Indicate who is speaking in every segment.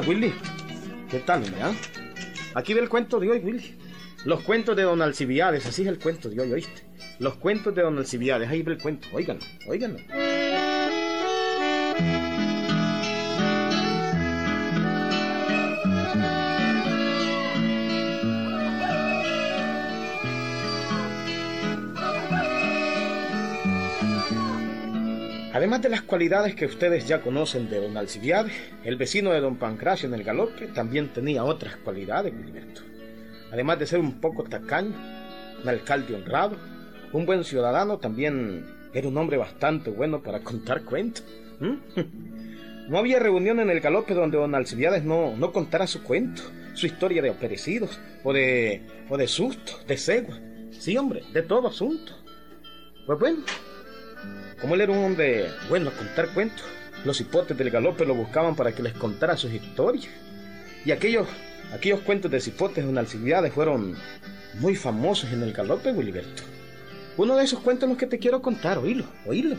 Speaker 1: Willy. ¿Qué tal, mira? Aquí ve el cuento de hoy, Willy. Los cuentos de Don Alcibiades, así es el cuento de hoy, ¿oíste? Los cuentos de Don Alcibiades, ahí ve el cuento, óiganlo, óiganlo. Además de las cualidades que ustedes ya conocen de don Alcibiades, el vecino de don Pancracio en el galope también tenía otras cualidades, Gilberto. Además de ser un poco tacaño, un alcalde honrado, un buen ciudadano, también era un hombre bastante bueno para contar cuentos. No había reunión en el galope donde don Alcibiades no, no contara su cuento, su historia de operecidos, o de, o de susto, de cegua. Sí, hombre, de todo asunto. Pues bueno, como él era un hombre bueno a contar cuentos, los hipotes del galope lo buscaban para que les contara sus historias. Y aquellos, aquellos cuentos de cipotes de Alcibiades fueron muy famosos en el galope, Wilberto. Uno de esos cuentos es los que te quiero contar, oílo, oílo.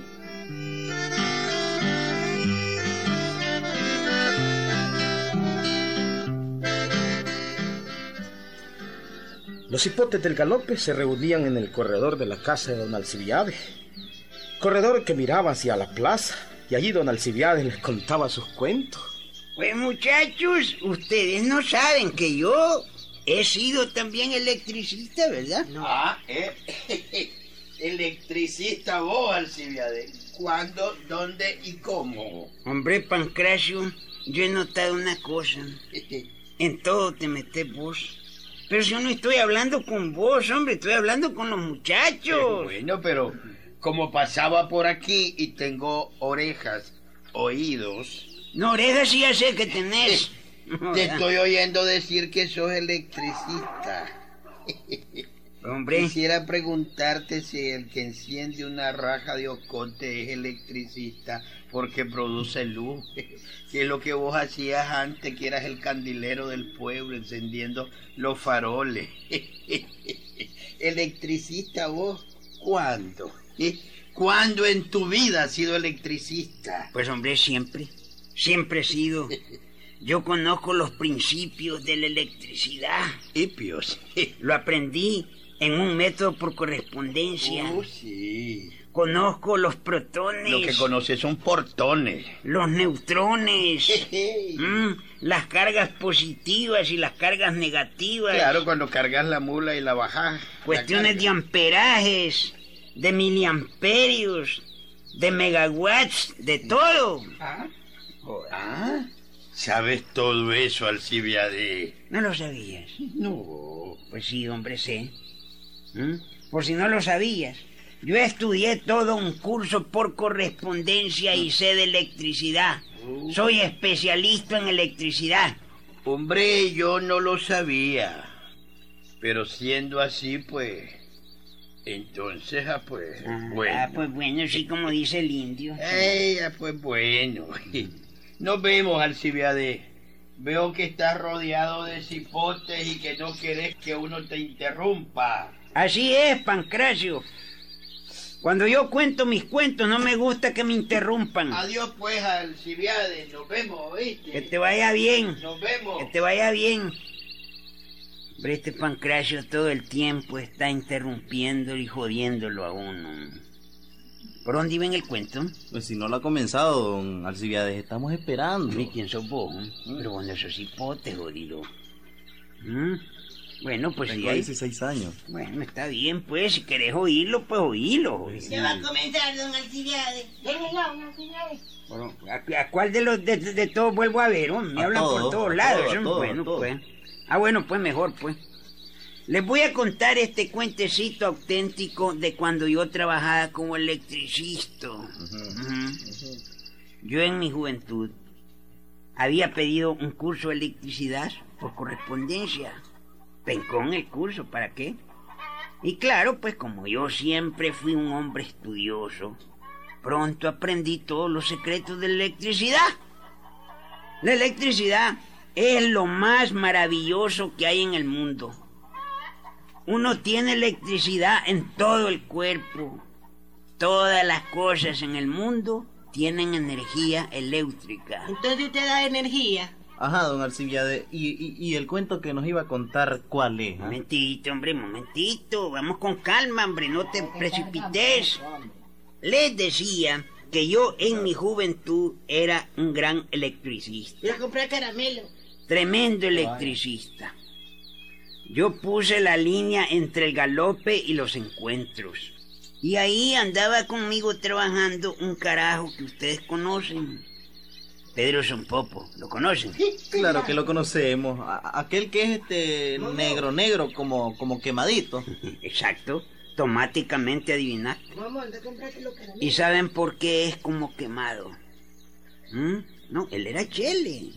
Speaker 1: Los hipotes del galope se reunían en el corredor de la casa de don Alcibiades. Corredor que miraba hacia la plaza y allí don Alcibiades les contaba sus cuentos.
Speaker 2: Pues muchachos, ustedes no saben que yo he sido también electricista, ¿verdad?
Speaker 3: Ah, eh. electricista vos, Alcibiades. ¿Cuándo, dónde y cómo?
Speaker 2: Hombre, Pancracio, yo he notado una cosa. En todo te metes vos. Pero yo no estoy hablando con vos, hombre, estoy hablando con los muchachos.
Speaker 3: bueno, pero como pasaba por aquí y tengo orejas, oídos.
Speaker 2: No, orejas sí ya sé que tenés.
Speaker 3: Te estoy oyendo decir que sos electricista.
Speaker 2: Hombre.
Speaker 3: Quisiera preguntarte si el que enciende una raja de ocote es electricista porque produce luz. Que es lo que vos hacías antes, que eras el candilero del pueblo encendiendo los faroles. ¿Electricista vos? ¿Cuándo? ¿Cuándo en tu vida has sido electricista?
Speaker 2: Pues hombre, siempre. Siempre he sido. Yo conozco los principios de la electricidad.
Speaker 3: Hipios.
Speaker 2: Lo aprendí en un método por correspondencia.
Speaker 3: Oh, sí.
Speaker 2: Conozco los protones.
Speaker 3: Lo que conoces son portones.
Speaker 2: Los neutrones. mm, las cargas positivas y las cargas negativas.
Speaker 3: Claro, cuando cargas la mula y la bajas.
Speaker 2: Cuestiones de amperajes, de miliamperios, de megawatts, de todo.
Speaker 3: ¿Ah? ¿Ah? ¿Sabes todo eso, Alcibiade?
Speaker 2: ¿No lo sabías?
Speaker 3: No.
Speaker 2: Pues sí, hombre, sé. ¿Mm? Por si no lo sabías. Yo estudié todo un curso por correspondencia y sé de electricidad. Soy especialista en electricidad.
Speaker 3: Hombre, yo no lo sabía. Pero siendo así, pues... Entonces, ah, pues...
Speaker 2: Ah,
Speaker 3: bueno.
Speaker 2: ah, pues bueno, sí, como dice el indio.
Speaker 3: Ey, ah, pues bueno. Nos vemos, Alcibiade. Veo que estás rodeado de cipotes y que no querés que uno te interrumpa.
Speaker 2: Así es, Pancracio. Cuando yo cuento mis cuentos no me gusta que me interrumpan.
Speaker 3: Adiós pues, Alcibiades. Nos vemos, ¿oíste?
Speaker 2: Que te vaya bien.
Speaker 3: Nos vemos.
Speaker 2: Que te vaya bien. Pero este Pancracio todo el tiempo está interrumpiéndolo y jodiéndolo a uno. ¿Por dónde iba en el cuento?
Speaker 1: Pues si no lo ha comenzado, don Alcibiades, estamos esperando.
Speaker 2: ¿Y quién sos vos? Pero vos no sos hipote, jodido. ¿Mm? Bueno, pues
Speaker 1: Tengo
Speaker 2: si hay...
Speaker 1: 16 años.
Speaker 2: Bueno, está bien, pues. Si querés oírlo, pues oílo.
Speaker 4: Ya va a comenzar, don Alcibiades. Venga ya, don Alcibiades.
Speaker 2: Bueno, ¿a, a cuál de los de, de todos vuelvo a ver? Me
Speaker 1: A
Speaker 2: hablan por
Speaker 1: todos,
Speaker 2: lados. bueno, pues. Ah, bueno, pues mejor, pues. Les voy a contar este cuentecito auténtico de cuando yo trabajaba como electricista. Yo en mi juventud había pedido un curso de electricidad por correspondencia. Pencón el curso, ¿para qué? Y claro, pues como yo siempre fui un hombre estudioso, pronto aprendí todos los secretos de la electricidad. La electricidad es lo más maravilloso que hay en el mundo. Uno tiene electricidad en todo el cuerpo. Todas las cosas en el mundo tienen energía eléctrica.
Speaker 4: Entonces usted da energía.
Speaker 5: Ajá, don Alcibiade. ¿Y, y, y el cuento que nos iba a contar cuál es? ah?
Speaker 2: Momentito, hombre, momentito. Vamos con calma, hombre, no te precipites. Les decía que yo en mi juventud era un gran electricista.
Speaker 4: Voy a comprar caramelo.
Speaker 2: Tremendo electricista. Yo puse la línea entre el galope y los encuentros. Y ahí andaba conmigo trabajando un carajo que ustedes conocen. Pedro Sonpopo, ¿lo conocen?
Speaker 5: Claro que lo conocemos. A- aquel que es este negro, negro, como, como quemadito.
Speaker 2: Exacto, automáticamente adivinaste. ¿Y saben por qué es como quemado? ¿Mm? No, él era chele.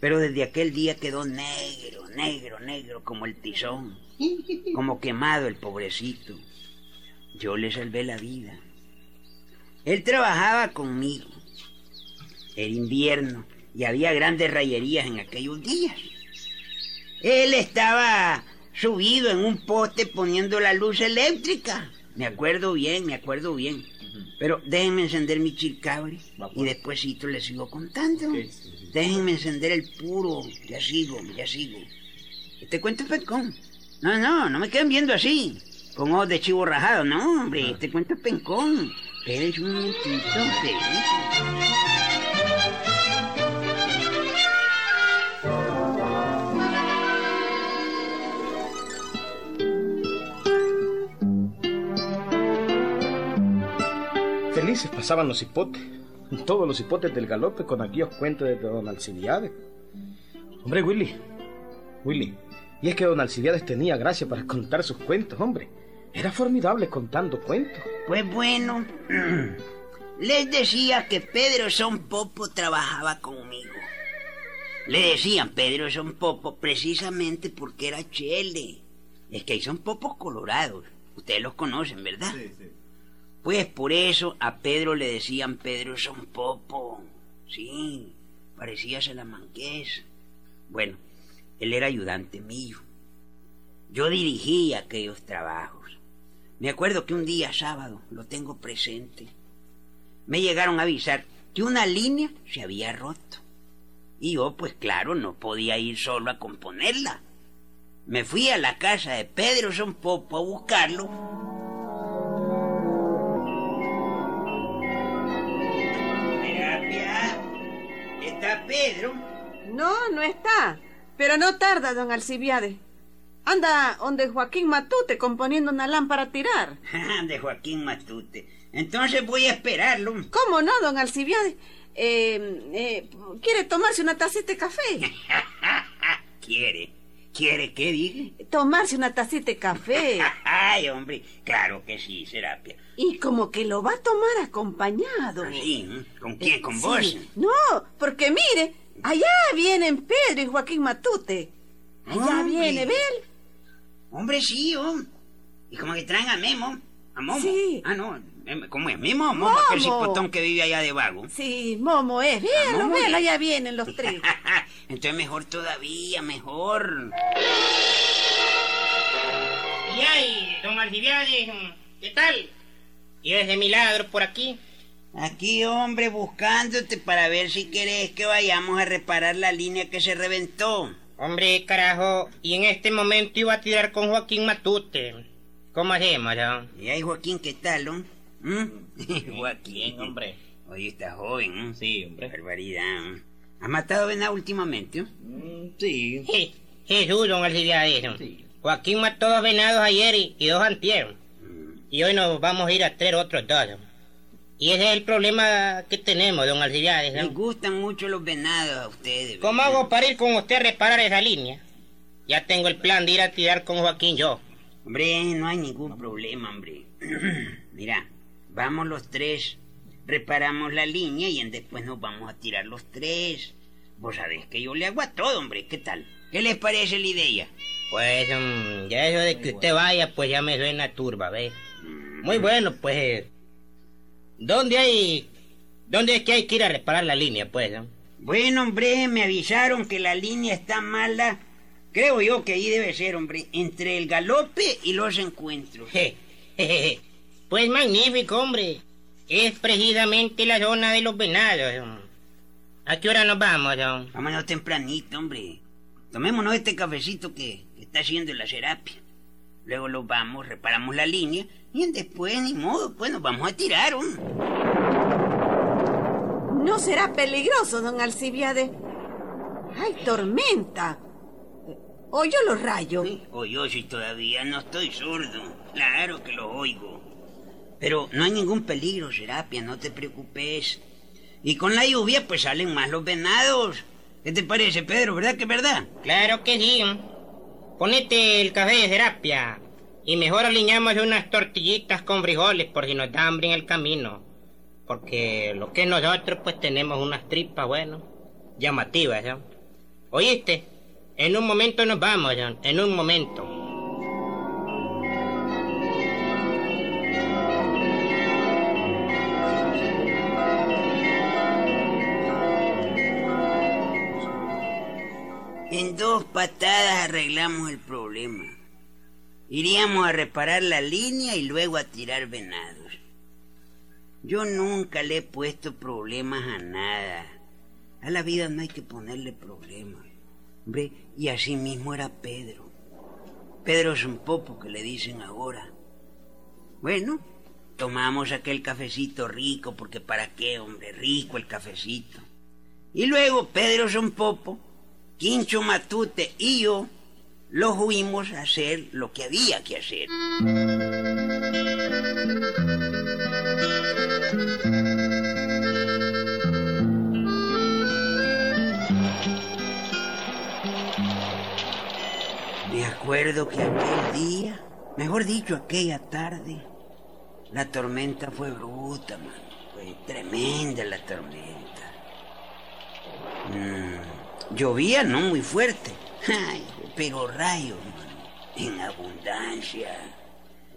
Speaker 2: Pero desde aquel día quedó negro, negro, negro, como el tizón. Como quemado el pobrecito. Yo le salvé la vida. Él trabajaba conmigo. Era invierno y había grandes rayerías en aquellos días. Él estaba subido en un poste poniendo la luz eléctrica. Me acuerdo bien, me acuerdo bien. Pero déjenme encender mi chilcabre y despuésito les sigo contando. Déjenme encender el puro. Ya sigo, ya sigo. Este cuento es pencón. No, no, no me queden viendo así. Con ojos de chivo rajado. No, hombre, este cuento es pencón. Espérense un momentito, espérense.
Speaker 1: Felices pasaban los hipotes, todos los hipotes del galope con aquellos cuentos de don Alcibiades. Hombre, Willy, Willy, y es que don Alcibiades tenía gracia para contar sus cuentos, hombre. Era formidable contando cuentos.
Speaker 2: Pues bueno, les decía que Pedro Son Popo trabajaba conmigo. Le decían Pedro Son Popo precisamente porque era chele. Es que ahí son popos colorados. Ustedes los conocen, ¿verdad? Pues por eso a Pedro le decían Pedro Son Popo. Sí, parecía Salamanqués. Bueno, él era ayudante mío. Yo dirigía aquellos trabajos. Me acuerdo que un día sábado, lo tengo presente, me llegaron a avisar que una línea se había roto. Y yo, pues claro, no podía ir solo a componerla. Me fui a la casa de Pedro Son Popo a buscarlo.
Speaker 6: No, no está. Pero no tarda, don Alcibiades. Anda donde Joaquín Matute componiendo una lámpara a tirar.
Speaker 2: de Joaquín Matute. Entonces voy a esperarlo.
Speaker 6: ¿Cómo no, don Alcibiades? Eh, eh, ¿Quiere tomarse una tacita de café?
Speaker 2: ¿Quiere? ¿Quiere qué dije?
Speaker 6: Tomarse una tacita de café.
Speaker 2: Ay, hombre, claro que sí, Serapia.
Speaker 6: Y como que lo va a tomar acompañado.
Speaker 2: Sí, ¿eh? ¿con quién? ¿Con
Speaker 6: Sí.
Speaker 2: vos?
Speaker 6: No, porque mire, allá vienen Pedro y Joaquín Matute. Allá
Speaker 2: Hombre.
Speaker 6: viene, ¿ven?
Speaker 2: Hombre, sí, oh. Y como que traen a Memo. A Momo.
Speaker 6: Sí.
Speaker 2: Ah, no. Em- ¿Cómo es? ¿Memo o Momo?
Speaker 6: Momo.
Speaker 2: Aquel cipotón que vive allá de vago.
Speaker 6: Sí, Momo es. Véanlo,
Speaker 2: Momo.
Speaker 6: véanlo, allá vienen los tres.
Speaker 2: Entonces mejor todavía, mejor.
Speaker 7: Y ay, don Alcibiades, ¿qué tal? ¿Y ese milagro por aquí?
Speaker 2: Aquí, hombre, buscándote para ver si querés que vayamos a reparar la línea que se reventó.
Speaker 7: Hombre, carajo, y en este momento iba a tirar con Joaquín Matute. ¿Cómo hacemos, no?
Speaker 2: Y ahí, Joaquín, ¿qué tal, no? ¿Mm? Joaquín.
Speaker 7: hombre.
Speaker 2: Oye, está joven, ¿no?
Speaker 5: Sí, hombre.
Speaker 2: Barbaridad. ¿no? ¿Has matado venado últimamente? no?
Speaker 5: Mm, Sí.
Speaker 7: Je- Jesús, don Alcibiades.
Speaker 5: Sí.
Speaker 7: Joaquín mató dos venados ayer y, y dos antier. Y hoy nos vamos a ir a traer otros dos. Y ese es el problema que tenemos, don Alcibiades. ¿no?
Speaker 2: Les gustan mucho los venados a ustedes.
Speaker 7: ¿Cómo
Speaker 2: ¿verdad?
Speaker 7: hago para ir con usted a reparar esa línea? Ya tengo el plan de ir a tirar con Joaquín yo.
Speaker 2: Hombre, no hay ningún problema, hombre. Mira, vamos los tres, reparamos la línea y en después nos vamos a tirar los tres. Vos sabés que yo le hago a todo, hombre. ¿Qué tal? ¿Qué les parece la idea?
Speaker 7: Pues mm, ya eso de que usted vaya, pues ya me suena turba, ¿ves? Muy bueno, pues. ¿Dónde hay. ¿Dónde es que hay que ir a reparar la línea, pues? no?
Speaker 2: Bueno, hombre, me avisaron que la línea está mala. Creo yo que ahí debe ser, hombre, entre el galope y los encuentros.
Speaker 7: Je, je, je, je. Pues magnífico, hombre. Es precisamente la zona de los venados. ¿A qué hora nos vamos, don?
Speaker 2: Vámonos tempranito, hombre. Tomémonos este cafecito que, que está haciendo la serapia. Luego lo vamos, reparamos la línea y después, ni modo, pues nos vamos a tirar. hombre.
Speaker 6: No será peligroso, don Alcibiade. ¡Hay tormenta! ¿Oyó los rayos?
Speaker 2: O yo si todavía no estoy sordo. Claro que lo oigo. Pero no hay ningún peligro, Serapia, no te preocupes. Y con la lluvia pues salen más los venados. ¿Qué te parece, Pedro? ¿Verdad que es verdad?
Speaker 7: Claro que sí. Ponete el café de terapia. Y mejor aliñamos unas tortillitas con frijoles por si nos da hambre en el camino. Porque lo que nosotros pues tenemos unas tripas, bueno, llamativas, ¿ya? ¿Oíste? En un momento nos vamos, John. En un momento.
Speaker 2: Dos patadas arreglamos el problema. Iríamos a reparar la línea y luego a tirar venados. Yo nunca le he puesto problemas a nada. A la vida no hay que ponerle problemas. Hombre, y así mismo era Pedro. Pedro es un popo que le dicen ahora. Bueno, tomamos aquel cafecito rico, porque para qué, hombre, rico el cafecito. Y luego Pedro Son Popo, Quincho Matute y yo lo fuimos a hacer lo que había que hacer. Me acuerdo que aquel día, mejor dicho, aquella tarde, la tormenta fue bruta. Fue tremenda la tormenta. Mm, llovía no muy fuerte, Ay, pero rayos, mano, en abundancia.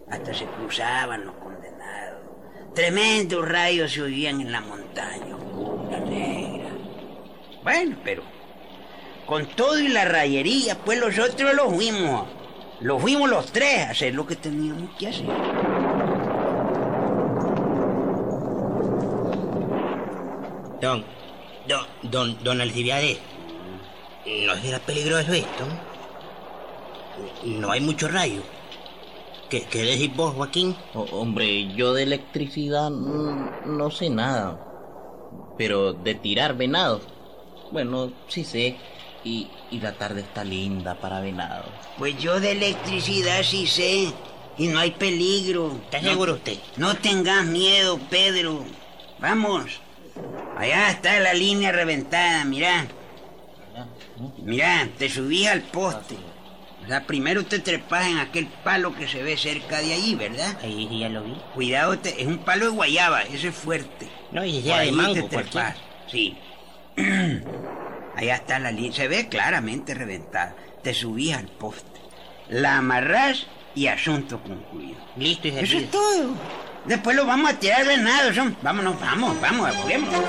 Speaker 2: Hasta se cruzaban los condenados. Tremendos rayos se oían en la montaña oscura, negra. Bueno, pero con todo y la rayería, pues nosotros lo fuimos. Lo fuimos los tres a hacer lo que teníamos que hacer.
Speaker 7: Don, don, don, don Alcibiades, ¿no será peligroso esto? No hay mucho rayo. ¿Qué, qué decís vos, Joaquín?
Speaker 5: O- hombre, yo de electricidad no sé nada. Pero de tirar venados, bueno, sí sé. Y, y la tarde está linda para venados.
Speaker 2: Pues yo de electricidad sí sé. Y no hay peligro.
Speaker 7: ¿Está seguro usted?
Speaker 2: No tengas miedo, Pedro. Vamos. Allá está la línea reventada, mirá. Mirá, te subís al poste. O sea, primero te trepas en aquel palo que se ve cerca de allí, ¿verdad?
Speaker 7: Ahí sí ya lo vi.
Speaker 2: Cuidado, te- es un palo de guayaba, ese es fuerte.
Speaker 7: No, y ya de mango,
Speaker 2: te trepas, Sí. Allá está la línea, se ve claramente reventada. Te subís al poste, la amarrás y asunto concluido.
Speaker 7: Listo y
Speaker 2: Eso es todo. Después lo vamos a tirar venado, son. Vámonos, vamos, vamos, apurémonos.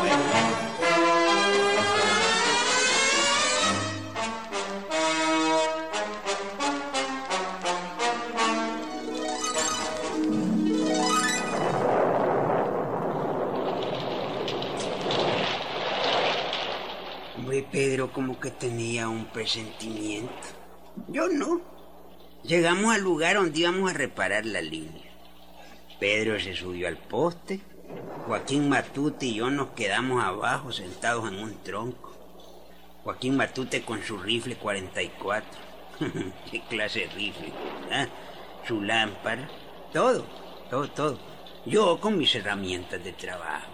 Speaker 2: Un presentimiento. Yo no. Llegamos al lugar donde íbamos a reparar la línea. Pedro se subió al poste. Joaquín Matute y yo nos quedamos abajo sentados en un tronco. Joaquín Matute con su rifle 44. ¿Qué clase de rifle? ¿ah? Su lámpara. Todo, todo, todo. Yo con mis herramientas de trabajo.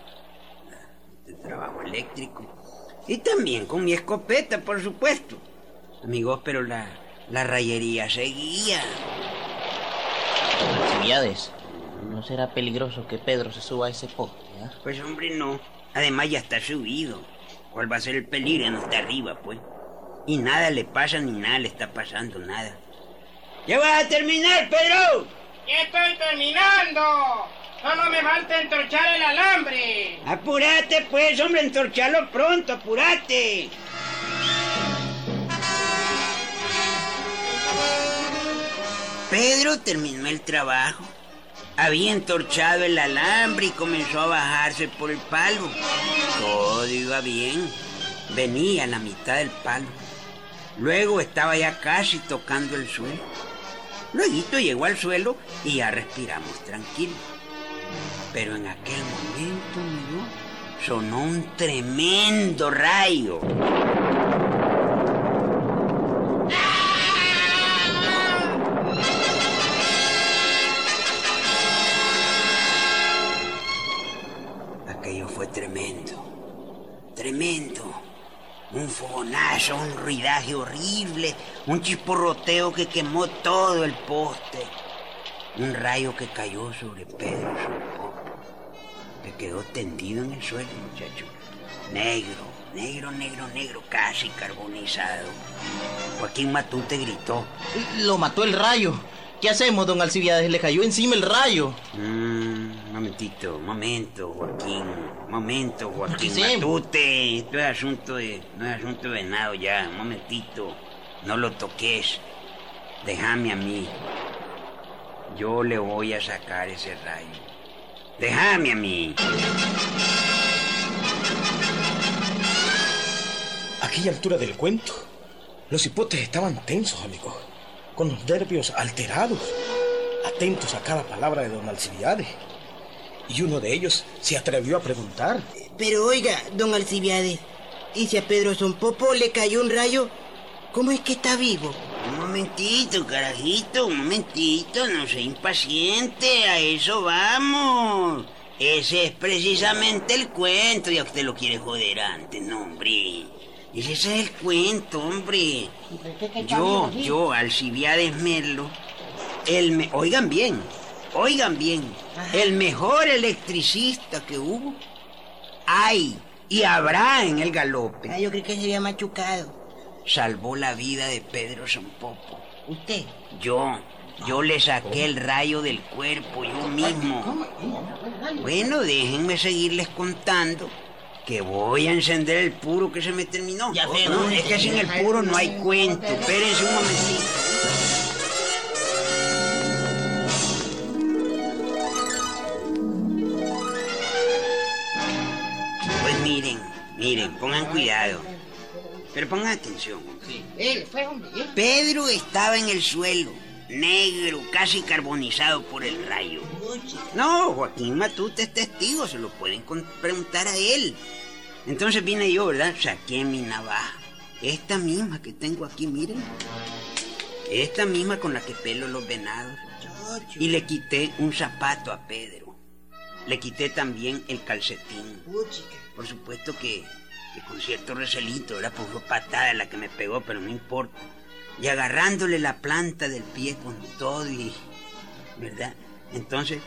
Speaker 2: De trabajo eléctrico. Y también con mi escopeta, por supuesto. Amigos, pero la, la rayería seguía.
Speaker 5: Alcibiades, ¿no será peligroso que Pedro se suba a ese poste? ah?
Speaker 2: Pues hombre, no. Además ya está subido. ¿Cuál va a ser el peligro? No está arriba, pues. Y nada le pasa ni nada le está pasando, nada. ¡Ya vas a terminar, Pedro!
Speaker 8: ¡Ya estoy terminando! ¡Solo me falta entorchar el alambre!
Speaker 2: ¡Apúrate, pues, hombre! ¡Entorchalo pronto! ¡Apúrate! Pedro terminó el trabajo. Había entorchado el alambre y comenzó a bajarse por el palo. Todo iba bien. venía a la mitad del palo. Luego estaba ya casi tocando el suelo. Luego llegó al suelo y ya respiramos tranquilo. Pero en aquel momento, miró, sonó un tremendo rayo. Aquello fue tremendo, tremendo. Un fogonazo, un ruidaje horrible, un chisporroteo que quemó todo el poste. Un rayo que cayó sobre Pedro Sopo, que quedó tendido en el suelo, muchacho. Negro, negro, negro, negro, casi carbonizado. Joaquín Matute gritó.
Speaker 5: Lo mató el rayo. ¿Qué hacemos, don Alcibiades? Le cayó encima el rayo.
Speaker 2: Mm, momentito, momento, Joaquín. Momento, Joaquín. Matute. Esto es asunto de. No es asunto de nada ya. Momentito. No lo toques. Déjame a mí. Yo le voy a sacar ese rayo. Déjame a mí.
Speaker 1: A aquella altura del cuento, los hipotes estaban tensos, amigo, con los nervios alterados, atentos a cada palabra de don Alcibiades. Y uno de ellos se atrevió a preguntar.
Speaker 4: Pero oiga, don Alcibiades, ¿y si a Pedro Sonpopo le cayó un rayo? ¿Cómo es que está vivo?
Speaker 2: Un momentito, carajito, un momentito, no sea impaciente, a eso vamos. Ese es precisamente el cuento, ya usted lo quiere joder antes, no, hombre. Ese es el cuento, hombre. Yo, yo, Alcibiades Merlo, el me... Oigan bien, oigan bien, el mejor electricista que hubo, hay y habrá en el galope,
Speaker 4: Ah, yo creí que se había machucado.
Speaker 2: Salvó la vida de Pedro Sompopo.
Speaker 4: ¿Usted?
Speaker 2: Yo, yo le saqué el rayo del cuerpo, yo mismo. Bueno, déjenme seguirles contando que voy a encender el puro que se me terminó.
Speaker 4: Ya sé,
Speaker 2: no,
Speaker 4: ¿no?
Speaker 2: es que sin el puro no hay cuento. Espérense un momentito. Pues miren, miren, pongan cuidado. Pero pongan atención. Pedro estaba en el suelo, negro, casi carbonizado por el rayo. No, Joaquín Matute es testigo, se lo pueden preguntar a él. Entonces vine yo, ¿verdad? Saqué mi navaja. Esta misma que tengo aquí, miren. Esta misma con la que pelo los venados. Y le quité un zapato a Pedro. Le quité también el calcetín. Por supuesto que, que con cierto recelito, era por fue patada la que me pegó, pero no importa. Y agarrándole la planta del pie con todo y... ¿Verdad? Entonces,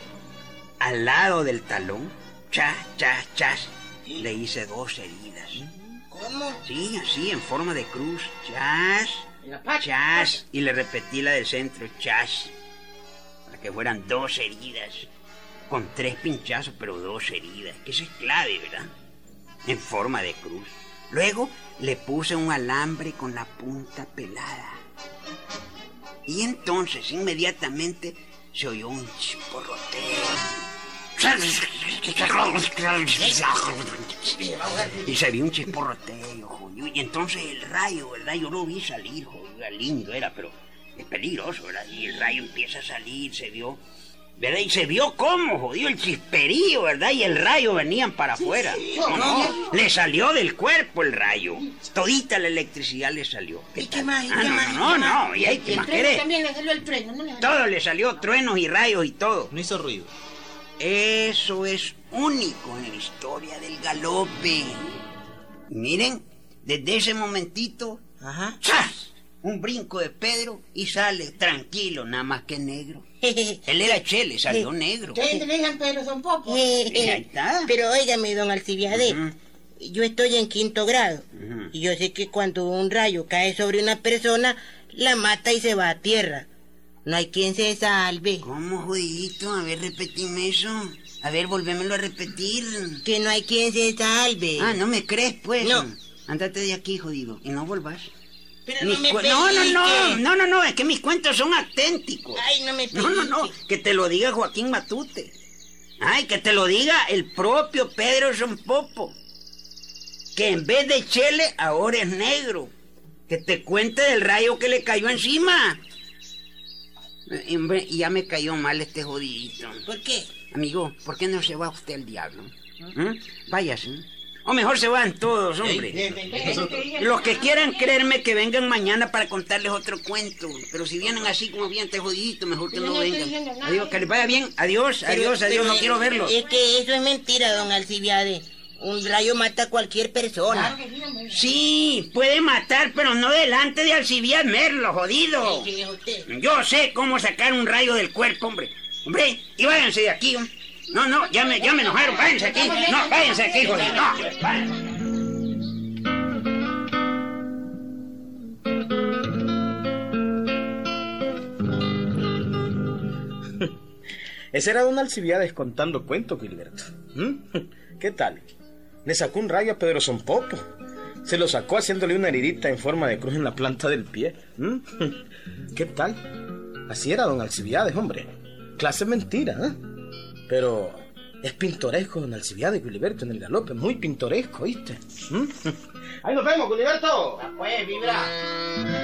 Speaker 2: al lado del talón, chas, chas, chas, le hice dos heridas.
Speaker 4: ¿Cómo?
Speaker 2: Sí, así, en forma de cruz. Chas, chas. Y le repetí la del centro, chas. Para que fueran dos heridas. Con tres pinchazos, pero dos heridas. Que eso es clave, ¿verdad? En forma de cruz. Luego le puse un alambre con la punta pelada. Y entonces, inmediatamente, se oyó un chisporroteo. Y se vio un chisporroteo. Y entonces el rayo, ¿verdad? Yo lo vi salir, lindo, era, pero es peligroso. Y el rayo empieza a salir, se vio. ¿Verdad? Y se vio cómo, jodido, el chisperío, ¿verdad? Y el rayo venían para afuera. No, no, le salió del cuerpo el rayo. Todita la electricidad le salió.
Speaker 4: ¿Y qué más? ¿Y
Speaker 2: Ah,
Speaker 4: qué
Speaker 2: no,
Speaker 4: más?
Speaker 2: no,
Speaker 4: ¿Y qué más?
Speaker 2: no, y hay que
Speaker 9: El
Speaker 2: más querer.
Speaker 9: también le salió el trueno, ¿no? le salió?
Speaker 2: Todo le salió, truenos y rayos y todo.
Speaker 5: No hizo ruido.
Speaker 2: Eso es único en la historia del galope. Miren, desde ese momentito,
Speaker 4: Ajá.
Speaker 2: ¡zas! Un brinco de Pedro y sale tranquilo, nada más que negro. Él era chele, salió negro.
Speaker 9: Ustedes le Pedro son pocos.
Speaker 2: Ahí está.
Speaker 4: Pero óigame, don Alcibiades,
Speaker 2: Ujú.
Speaker 4: yo estoy en quinto grado. Y yo sé que cuando un rayo cae sobre una persona, la mata y se va a tierra. No hay quien se salve.
Speaker 2: ¿Cómo, jodidito? A ver, repetime eso. A ver, volvémelo a repetir.
Speaker 4: Que no hay quien se salve.
Speaker 2: Ah, ¿no me crees, pues?
Speaker 4: No.
Speaker 2: Andate de aquí, jodido, y no volvás.
Speaker 4: Pero no me
Speaker 2: no, no, no, no, no, no, es que mis cuentos son auténticos.
Speaker 4: Ay, no me
Speaker 2: No, no, no, que te lo diga Joaquín Matute. Ay, que te lo diga el propio Pedro Sonpopo. que en vez de chele ahora es negro. Que te cuente del rayo que le cayó encima. Y ya me cayó mal este jodidito.
Speaker 4: ¿Por qué?
Speaker 2: Amigo, ¿por qué no se va usted al diablo? ¿Mm? Váyase. O mejor se van todos, hombre. Los que quieran creerme que vengan mañana para contarles otro cuento. Pero si vienen así como bien te jodidito, mejor que no vengan. Adiós, que les vaya bien. Adiós, adiós,
Speaker 4: Pero-
Speaker 2: adiós,
Speaker 4: pero
Speaker 2: no quiero verlos.
Speaker 4: Es que eso es mentira, don Alcibiade. Un rayo mata a cualquier persona.
Speaker 2: Sí, puede matar, pero no delante de Alcibiades Merlo, jodido. Yo sé cómo sacar un rayo del cuerpo, hombre. Hombre, y váyanse de aquí. hombre. No, no, ya me, ya me enojaron. Váyanse aquí. No, váyanse aquí, jodido. No, váyanse.
Speaker 1: Ese era don Alcibiades contando cuentos, Gilberto. ¿Mm? ¿Qué tal? Le sacó un rayo a Pedro Sonpopo. Se lo sacó haciéndole una heridita en forma de cruz en la planta del pie. ¿Mm? ¿Qué tal? Así era don Alcibiades, hombre. Clase mentira, ¿eh? Pero es pintoresco don Alcibiades, Gilberto, en el galope. Muy pintoresco, ¿viste? ¿Mm? Ahí nos vemos, Gilberto.
Speaker 3: Pues, vibra.